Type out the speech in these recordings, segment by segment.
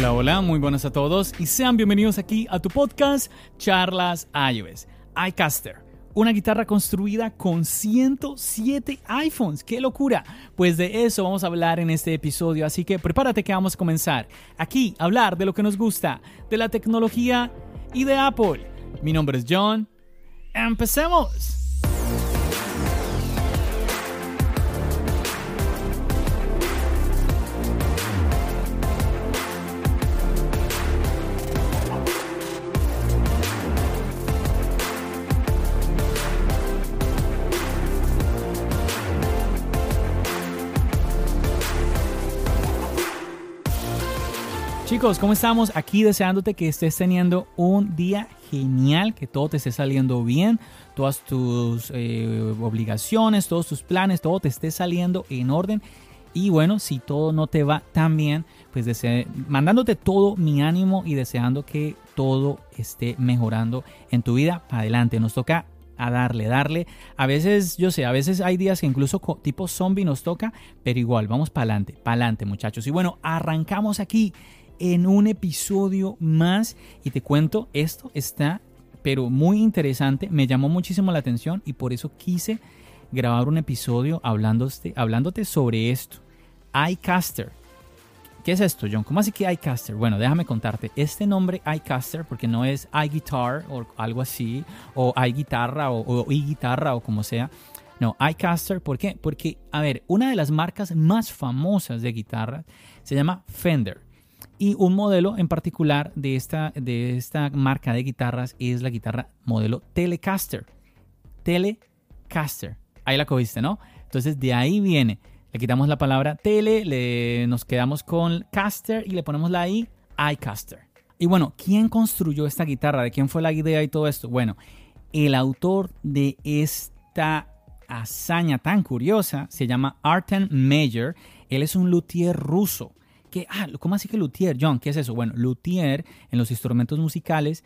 Hola, hola, muy buenas a todos y sean bienvenidos aquí a tu podcast Charlas iOS. iCaster, una guitarra construida con 107 iPhones. ¡Qué locura! Pues de eso vamos a hablar en este episodio, así que prepárate que vamos a comenzar aquí a hablar de lo que nos gusta, de la tecnología y de Apple. Mi nombre es John. ¡Empecemos! Chicos, ¿cómo estamos? Aquí deseándote que estés teniendo un día genial, que todo te esté saliendo bien, todas tus eh, obligaciones, todos tus planes, todo te esté saliendo en orden. Y bueno, si todo no te va tan bien, pues mandándote todo mi ánimo y deseando que todo esté mejorando en tu vida. Adelante, nos toca a darle, darle. A veces, yo sé, a veces hay días que incluso tipo zombie nos toca, pero igual, vamos para adelante, para adelante muchachos. Y bueno, arrancamos aquí en un episodio más y te cuento, esto está pero muy interesante, me llamó muchísimo la atención y por eso quise grabar un episodio hablándote, hablándote sobre esto. iCaster. ¿Qué es esto, John? ¿Cómo así que iCaster? Bueno, déjame contarte. Este nombre iCaster, porque no es iGuitar o algo así, o iGuitarra o, o iGuitarra o como sea. No, iCaster, ¿por qué? Porque, a ver, una de las marcas más famosas de guitarra se llama Fender. Y un modelo en particular de esta, de esta marca de guitarras es la guitarra modelo Telecaster. Telecaster. Ahí la cogiste, ¿no? Entonces de ahí viene. Le quitamos la palabra tele, le, nos quedamos con caster y le ponemos la I, iCaster. Y bueno, ¿quién construyó esta guitarra? ¿De quién fue la idea y todo esto? Bueno, el autor de esta hazaña tan curiosa se llama Arten Meyer. Él es un luthier ruso ah, ¿cómo así que luthier, John? ¿Qué es eso? Bueno, luthier en los instrumentos musicales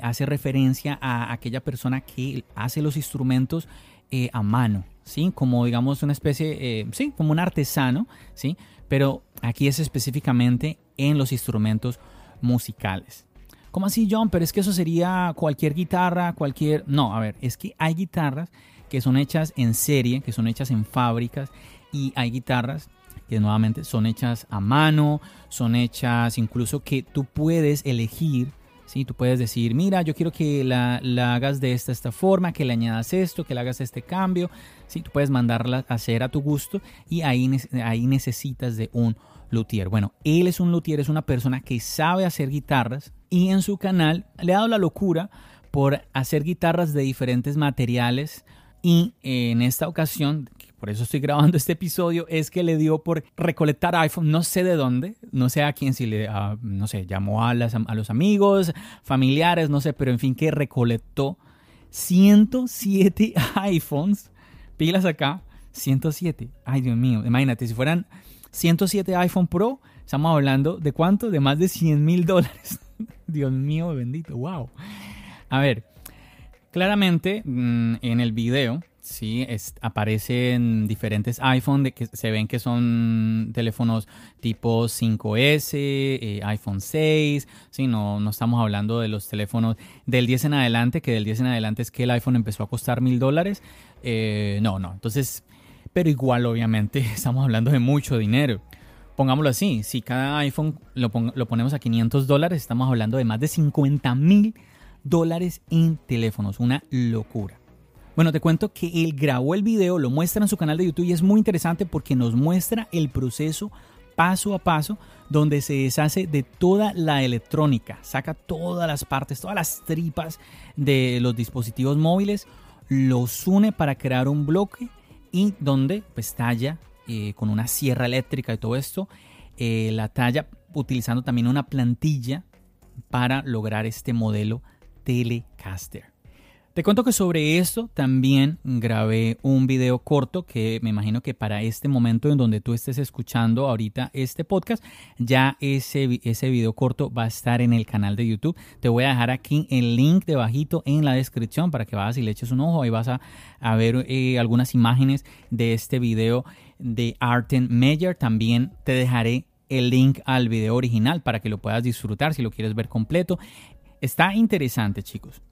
hace referencia a aquella persona que hace los instrumentos eh, a mano, ¿sí? Como digamos una especie, eh, sí, como un artesano, ¿sí? Pero aquí es específicamente en los instrumentos musicales. ¿Cómo así, John? Pero es que eso sería cualquier guitarra, cualquier... No, a ver, es que hay guitarras que son hechas en serie, que son hechas en fábricas, y hay guitarras que nuevamente son hechas a mano, son hechas incluso que tú puedes elegir, ¿sí? Tú puedes decir, mira, yo quiero que la, hagas de esta, esta forma, que le añadas esto, que le hagas este cambio, ¿sí? Tú puedes mandarla a hacer a tu gusto y ahí, ahí necesitas de un luthier. Bueno, él es un luthier, es una persona que sabe hacer guitarras y en su canal le ha dado la locura por hacer guitarras de diferentes materiales y en esta ocasión por eso estoy grabando este episodio, es que le dio por recolectar iPhone, no sé de dónde, no sé a quién, si le, no sé, llamó a, a los amigos, familiares, no sé, pero en fin, que recolectó 107 iPhones, pilas acá, 107, ay Dios mío, imagínate, si fueran 107 iPhone Pro, estamos hablando de cuánto, de más de 100 mil dólares. Dios mío, bendito, wow. A ver, claramente mm, en el video Sí, aparecen diferentes iPhone de que se ven que son teléfonos tipo 5S, eh, iPhone 6. Sí, no, no estamos hablando de los teléfonos del 10 en adelante, que del 10 en adelante es que el iPhone empezó a costar mil dólares. Eh, no, no. Entonces, pero igual, obviamente, estamos hablando de mucho dinero. Pongámoslo así: si cada iPhone lo, lo ponemos a 500 dólares, estamos hablando de más de 50 mil dólares en teléfonos. Una locura. Bueno, te cuento que él grabó el video, lo muestra en su canal de YouTube y es muy interesante porque nos muestra el proceso paso a paso donde se deshace de toda la electrónica, saca todas las partes, todas las tripas de los dispositivos móviles, los une para crear un bloque y donde pues talla eh, con una sierra eléctrica y todo esto, eh, la talla utilizando también una plantilla para lograr este modelo Telecaster. Te cuento que sobre esto también grabé un video corto que me imagino que para este momento en donde tú estés escuchando ahorita este podcast, ya ese, ese video corto va a estar en el canal de YouTube. Te voy a dejar aquí el link debajito en la descripción para que vayas y le eches un ojo. Ahí vas a, ver eh, algunas imágenes de este video de Arten Meyer. También te dejaré el link al video original para que lo puedas disfrutar si lo quieres ver completo. Está interesante, chicos.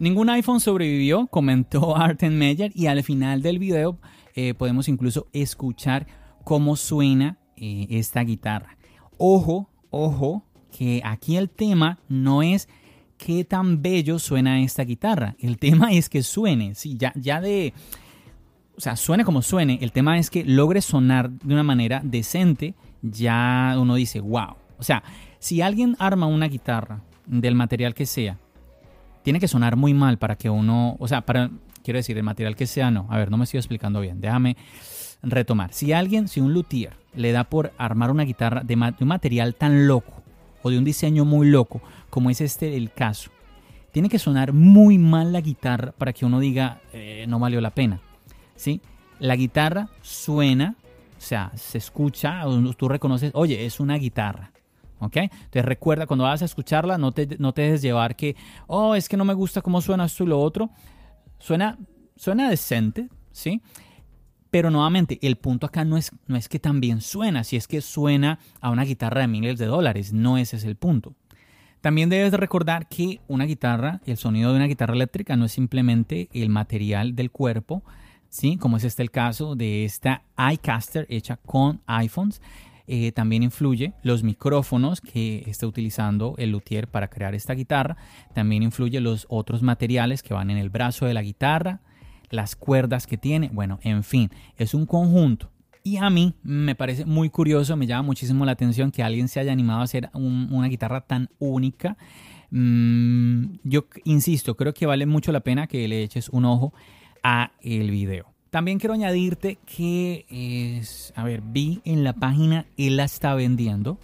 Ningún iPhone sobrevivió, comentó Arten Meyer, y al final del video eh, podemos incluso escuchar cómo suena eh, esta guitarra. Ojo, ojo, que aquí el tema no es qué tan bello suena esta guitarra. El tema es que suene, sí, ya, ya de... O sea, suene como suene. El tema es que logre sonar de una manera decente. Ya uno dice, wow. O sea, si alguien arma una guitarra del material que sea tiene que sonar muy mal para que uno, o sea, para, quiero decir, el material que sea, no. A ver, no me estoy explicando bien. Déjame retomar. Si alguien, si un luthier le da por armar una guitarra de, un material tan loco o de un diseño muy loco como es este el caso, tiene que sonar muy mal la guitarra para que uno diga eh, no valió la pena. ¿sí? La guitarra suena, o sea, se escucha, tú reconoces, oye, es una guitarra. Entonces recuerda, cuando vas a escucharla, no te, no te dejes llevar que, oh, es que no me gusta cómo suena esto y lo otro. Suena, suena decente, ¿sí? Pero nuevamente, el punto acá no es, no es que también suena, si es que suena a una guitarra de miles de dólares, no ese es el punto. También debes recordar que una guitarra, el sonido de una guitarra eléctrica no es simplemente el material del cuerpo, ¿sí? Como es este el caso de esta iCaster hecha con iPhones, eh, también influye los micrófonos que está utilizando el luthier para crear esta guitarra. También influye los otros materiales que van en el brazo de la guitarra, las cuerdas que tiene. Bueno, en fin, es un conjunto. Y a mí me parece muy curioso, me llama muchísimo la atención que alguien se haya animado a hacer una guitarra tan única. Mm, yo insisto, creo que vale mucho la pena que le eches un ojo a el video. También quiero añadirte que, es, a ver, vi en la página, él la está vendiendo.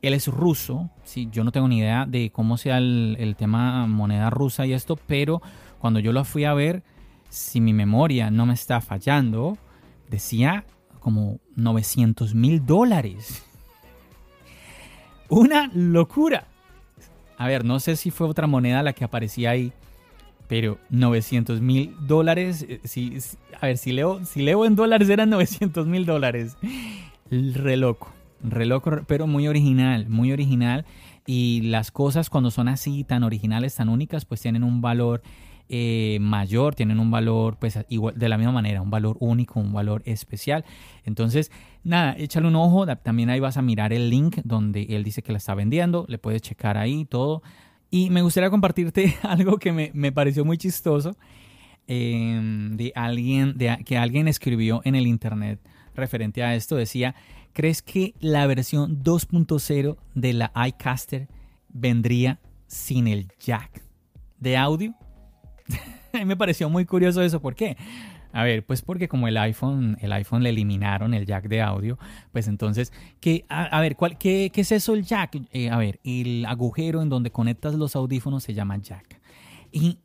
Él es ruso, sí, yo no tengo ni idea de cómo sea el, tema moneda rusa y esto, pero cuando yo lo fui a ver, si mi memoria no me está fallando, decía como 900 mil dólares. Una locura. A ver, no sé si fue otra moneda la que aparecía ahí, pero 900 mil dólares, eh, si, a ver, si leo, si leo en dólares eran 900 mil dólares. Re loco, re loco, pero muy original, muy original. Y las cosas cuando son así, tan originales, tan únicas, pues tienen un valor eh, mayor, tienen un valor, pues igual, de la misma manera, un valor único, un valor especial. Entonces, nada, échale un ojo. También ahí vas a mirar el link donde él dice que la está vendiendo. Le puedes checar ahí todo. Y me gustaría compartirte algo que me, pareció muy chistoso em, de alguien, de, que alguien escribió en el internet referente a esto. Decía, ¿crees que la versión 2.0 de la iCaster vendría sin el jack de audio? me pareció muy curioso eso. ¿Por qué? A ver, pues porque como el iPhone, el iPhone le eliminaron el jack de audio, pues entonces, ¿qué, a, ver, ¿cuál, qué, es eso el jack? Eh, a ver, el agujero en donde conectas los audífonos se llama jack. Y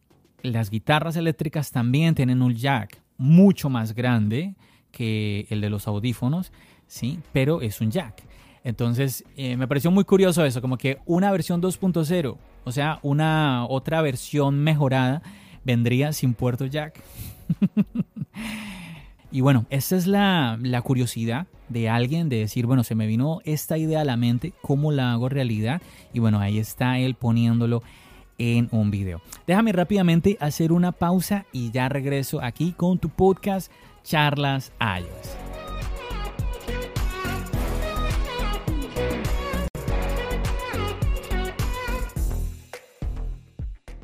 las guitarras eléctricas también tienen un jack mucho más grande que el de los audífonos, ¿sí? Pero es un jack. Entonces, eh, me pareció muy curioso eso, como que una versión 2.0, o sea, una otra versión mejorada, vendría sin puerto jack. y bueno, esa es la, curiosidad de alguien de decir, bueno, se me vino esta idea a la mente, ¿cómo la hago realidad? Y bueno, ahí está él poniéndolo en un video. Déjame rápidamente hacer una pausa y ya regreso aquí con tu podcast Charlas iOS.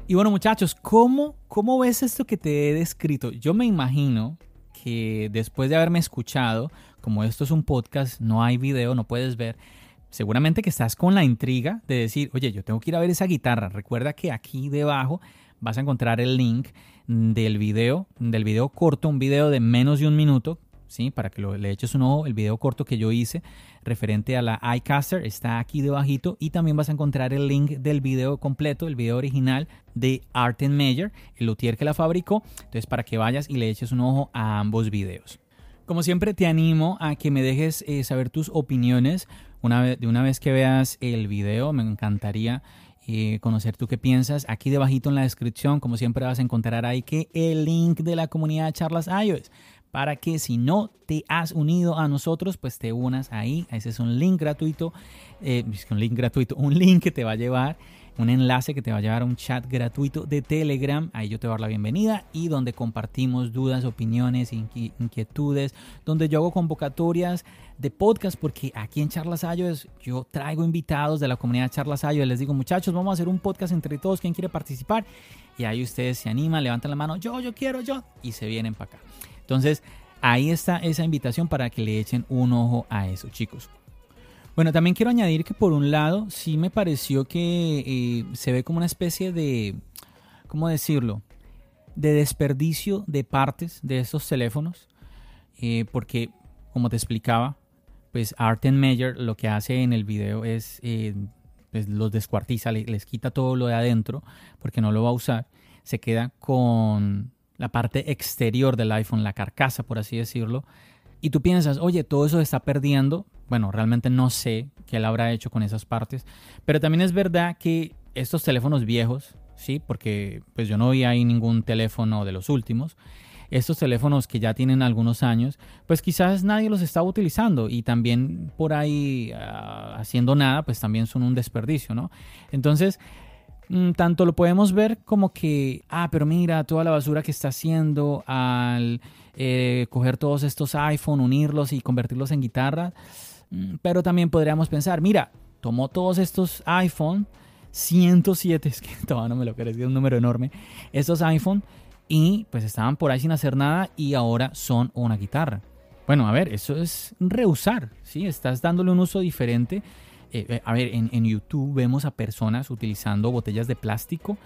Y bueno, muchachos, ¿cómo, ¿cómo ves esto que te he descrito? Yo me imagino que después de haberme escuchado, como esto es un podcast, no hay video, no puedes ver, seguramente que estás con la intriga de decir, oye, yo tengo que ir a ver esa guitarra. Recuerda que aquí debajo vas a encontrar el link del video, del video corto, un video de menos de un minuto, ¿sí? Para que lo, le eches un ojo, el video corto que yo hice referente a la iCaster está aquí debajito y también vas a encontrar el link del video completo, el video original de Arten Meyer, el luthier que la fabricó, entonces para que vayas y le eches un ojo a ambos videos. Como siempre te animo a que me dejes eh, saber tus opiniones una vez, de una vez que veas el video, me encantaría eh, conocer tú qué piensas. Aquí debajito en la descripción, como siempre vas a encontrar ahí que el link de la comunidad de Charlas iOS para que si no te has unido a nosotros, pues te unas ahí. Ese es un link gratuito, eh, un link gratuito, un link que te va a llevar un enlace que te va a llevar a un chat gratuito de Telegram. Ahí yo te voy a dar la bienvenida y donde compartimos dudas, opiniones, inquietudes, donde yo hago convocatorias de podcast porque aquí en Charlas Ayos yo traigo invitados de la comunidad Charlas Ayos. Les digo, muchachos, vamos a hacer un podcast entre todos. ¿Quién quiere participar? Y ahí ustedes se animan, levantan la mano, yo, yo quiero, yo, y se vienen para acá. Entonces, ahí está esa invitación para que le echen un ojo a eso, chicos. Bueno, también quiero añadir que por un lado sí me pareció que eh, se ve como una especie de, ¿cómo decirlo? De desperdicio de partes de estos teléfonos, eh, porque como te explicaba, pues Arten Meyer lo que hace en el video es eh, pues los descuartiza, les quita todo lo de adentro porque no lo va a usar, se queda con la parte exterior del iPhone, la carcasa por así decirlo, y tú piensas, oye, todo eso está perdiendo. Bueno, realmente no sé qué él habrá hecho con esas partes. Pero también es verdad que estos teléfonos viejos, sí, porque pues yo no vi ahí ningún teléfono de los últimos. Estos teléfonos que ya tienen algunos años, pues quizás nadie los estaba utilizando y también por ahí ah, haciendo nada, pues también son un desperdicio, ¿no? Entonces, tanto lo podemos ver como que, ah, pero mira toda la basura que está haciendo al eh, coger todos estos iPhone, unirlos y convertirlos en guitarra. Mm, pero también podríamos pensar, mira, tomó todos estos iPhone, 107, es que todavía no me lo crees, es un número enorme, estos iPhone y pues estaban por ahí sin hacer nada y ahora son una guitarra. Bueno, a ver, eso es reusar, ¿sí? Estás dándole un uso diferente. Eh, eh, a ver, en, YouTube vemos a personas utilizando botellas de plástico,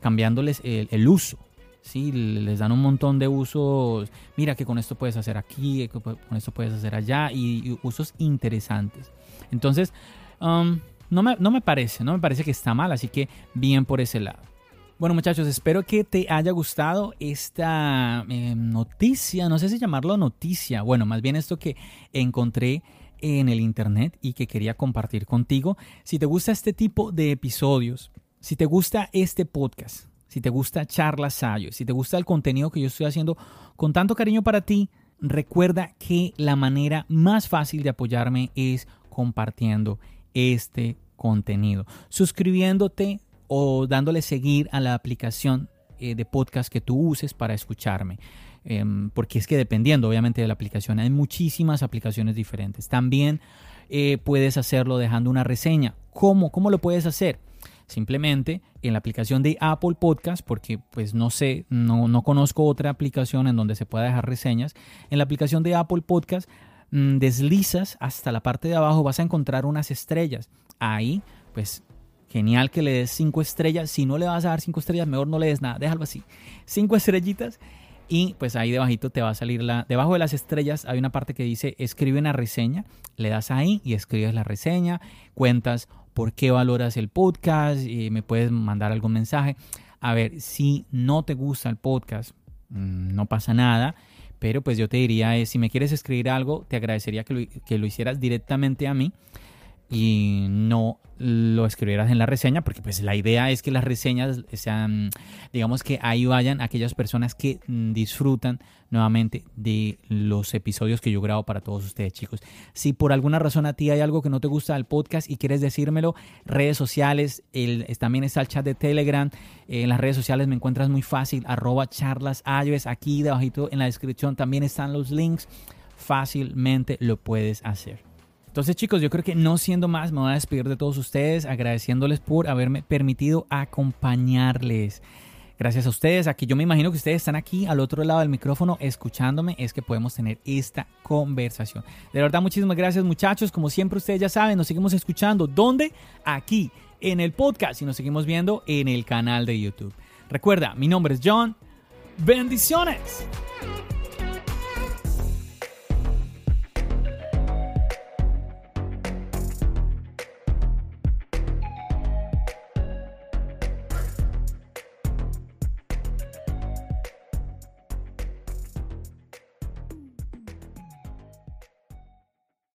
cambiándoles el uso. ¿sí? Les dan un montón de usos, mira que con esto puedes hacer aquí, con esto puedes hacer allá, y, usos interesantes. Entonces, um, no, me, no me parece, no me parece que está mal, así que bien por ese lado. Bueno muchachos, espero que te haya gustado esta em, noticia, no sé si llamarlo noticia, bueno, más bien esto que encontré en el internet y que quería compartir contigo. Si te gusta este tipo de episodios, si te gusta este podcast, si te gusta Charlas Sayo, si te gusta el contenido que yo estoy haciendo con tanto cariño para ti, recuerda que la manera más fácil de apoyarme es compartiendo este contenido, suscribiéndote o dándole seguir a la aplicación eh, de podcast que tú uses para escucharme. Em, porque es que dependiendo obviamente de la aplicación, hay muchísimas aplicaciones diferentes. También eh, puedes hacerlo dejando una reseña. ¿Cómo? ¿Cómo lo puedes hacer? Simplemente en la aplicación de Apple Podcast, porque pues no sé, no, no conozco otra aplicación en donde se pueda dejar reseñas. En la aplicación de Apple Podcast mm, deslizas hasta la parte de abajo, vas a encontrar unas estrellas. Ahí, pues genial que le des cinco estrellas. Si no le vas a dar cinco estrellas, mejor no le des nada, déjalo así. Cinco estrellitas y pues ahí debajito te va a salir la debajo de las estrellas hay una parte que dice escribe una reseña le das ahí y escribes la reseña cuentas por qué valoras el podcast y me puedes mandar algún mensaje. A ver, si no te gusta el podcast, mm, no pasa nada, pero pues yo te diría, eh, si me quieres escribir algo, te agradecería que lo, que lo hicieras directamente a mí y no lo escribieras en la reseña, porque pues la idea es que las reseñas sean, digamos que ahí vayan aquellas personas que mm, disfrutan nuevamente de los episodios que yo grabo para todos ustedes, chicos. Si por alguna razón a ti hay algo que no te gusta del podcast y quieres decírmelo, redes sociales, el, también está el chat de Telegram, en las redes sociales me encuentras muy fácil, arroba charlas aquí debajito en la descripción también están los links, fácilmente lo puedes hacer. Entonces chicos, yo creo que no siendo más, me voy a despedir de todos ustedes agradeciéndoles por haberme permitido acompañarles. Gracias a ustedes, aquí yo me imagino que ustedes están aquí al otro lado del micrófono escuchándome, es que podemos tener esta conversación. De verdad, muchísimas gracias muchachos, como siempre ustedes ya saben, nos seguimos escuchando. ¿Dónde? Aquí, en el podcast y nos seguimos viendo en el canal de YouTube. Recuerda, mi nombre es John. Bendiciones.